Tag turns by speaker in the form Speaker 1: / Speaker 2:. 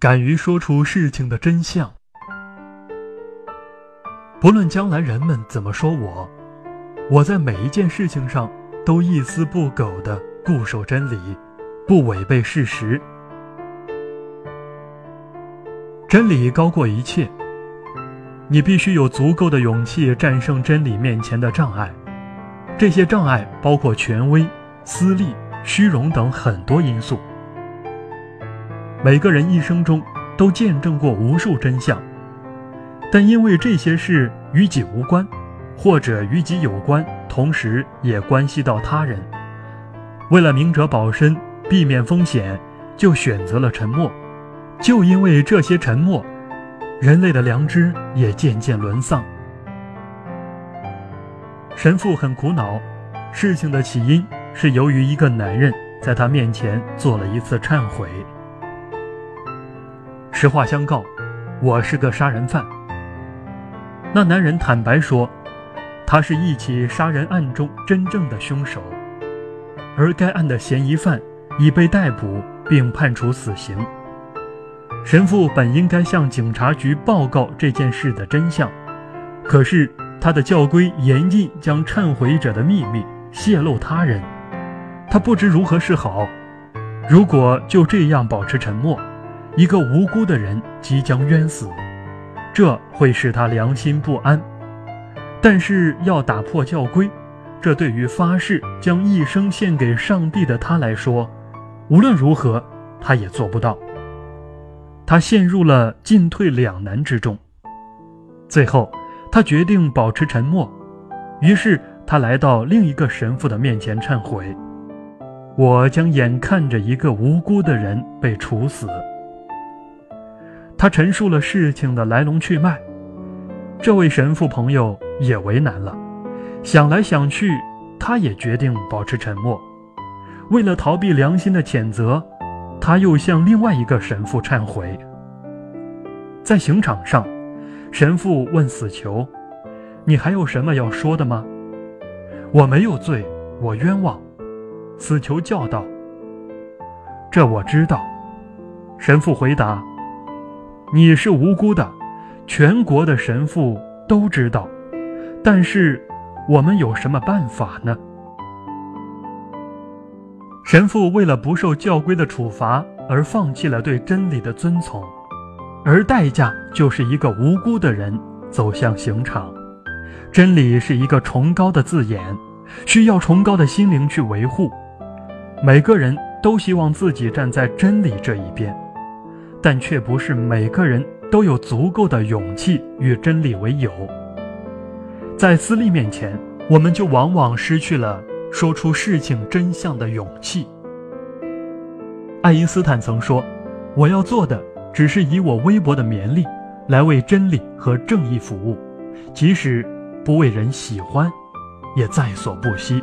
Speaker 1: 敢于说出事情的真相。不论将来人们怎么说我，我在每一件事情上都一丝不苟地固守真理，不违背事实。真理高过一切。你必须有足够的勇气战胜真理面前的障碍，这些障碍包括权威、私利、虚荣等很多因素。每个人一生中都见证过无数真相，但因为这些事与己无关，或者与己有关，同时也关系到他人，为了明哲保身、避免风险，就选择了沉默。就因为这些沉默。人类的良知也渐渐沦丧。神父很苦恼，事情的起因是由于一个男人在他面前做了一次忏悔。实话相告，我是个杀人犯。那男人坦白说，他是一起杀人案中真正的凶手，而该案的嫌疑犯已被逮捕并判处死刑。神父本应该向警察局报告这件事的真相，可是他的教规严禁将忏悔者的秘密泄露他人，他不知如何是好。如果就这样保持沉默，一个无辜的人即将冤死，这会使他良心不安。但是要打破教规，这对于发誓将一生献给上帝的他来说，无论如何他也做不到。他陷入了进退两难之中，最后，他决定保持沉默。于是，他来到另一个神父的面前忏悔：“我将眼看着一个无辜的人被处死。”他陈述了事情的来龙去脉。这位神父朋友也为难了，想来想去，他也决定保持沉默。为了逃避良心的谴责。他又向另外一个神父忏悔。在刑场上，神父问死囚：“你还有什么要说的吗？”“我没有罪，我冤枉。”死囚叫道。“这我知道。”神父回答：“你是无辜的，全国的神父都知道。但是，我们有什么办法呢？”神父为了不受教规的处罚而放弃了对真理的遵从，而代价就是一个无辜的人走向刑场。真理是一个崇高的字眼，需要崇高的心灵去维护。每个人都希望自己站在真理这一边，但却不是每个人都有足够的勇气与真理为友。在私利面前，我们就往往失去了。说出事情真相的勇气。爱因斯坦曾说：“我要做的只是以我微薄的绵力来为真理和正义服务，即使不为人喜欢，也在所不惜。”